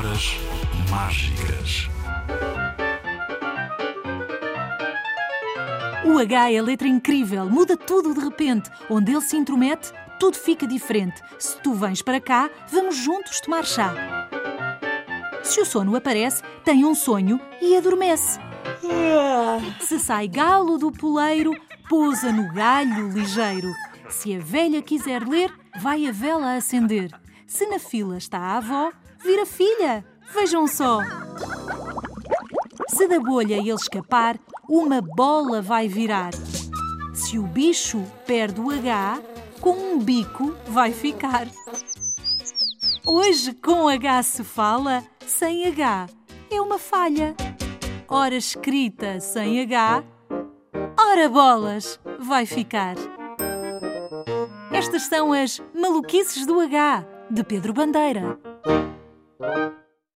Palavras mágicas. O H é a letra incrível, muda tudo de repente. Onde ele se intromete, tudo fica diferente. Se tu vens para cá, vamos juntos tomar chá. Se o sono aparece, tem um sonho e adormece. Se sai galo do poleiro, pousa no galho ligeiro. Se a velha quiser ler, vai a vela acender. Se na fila está a avó, vira filha. Vejam só. Se da bolha ele escapar, uma bola vai virar. Se o bicho perde o H, com um bico vai ficar. Hoje com H se fala, sem H é uma falha. Ora escrita sem H, ora bolas vai ficar. Estas são as maluquices do H, de Pedro Bandeira.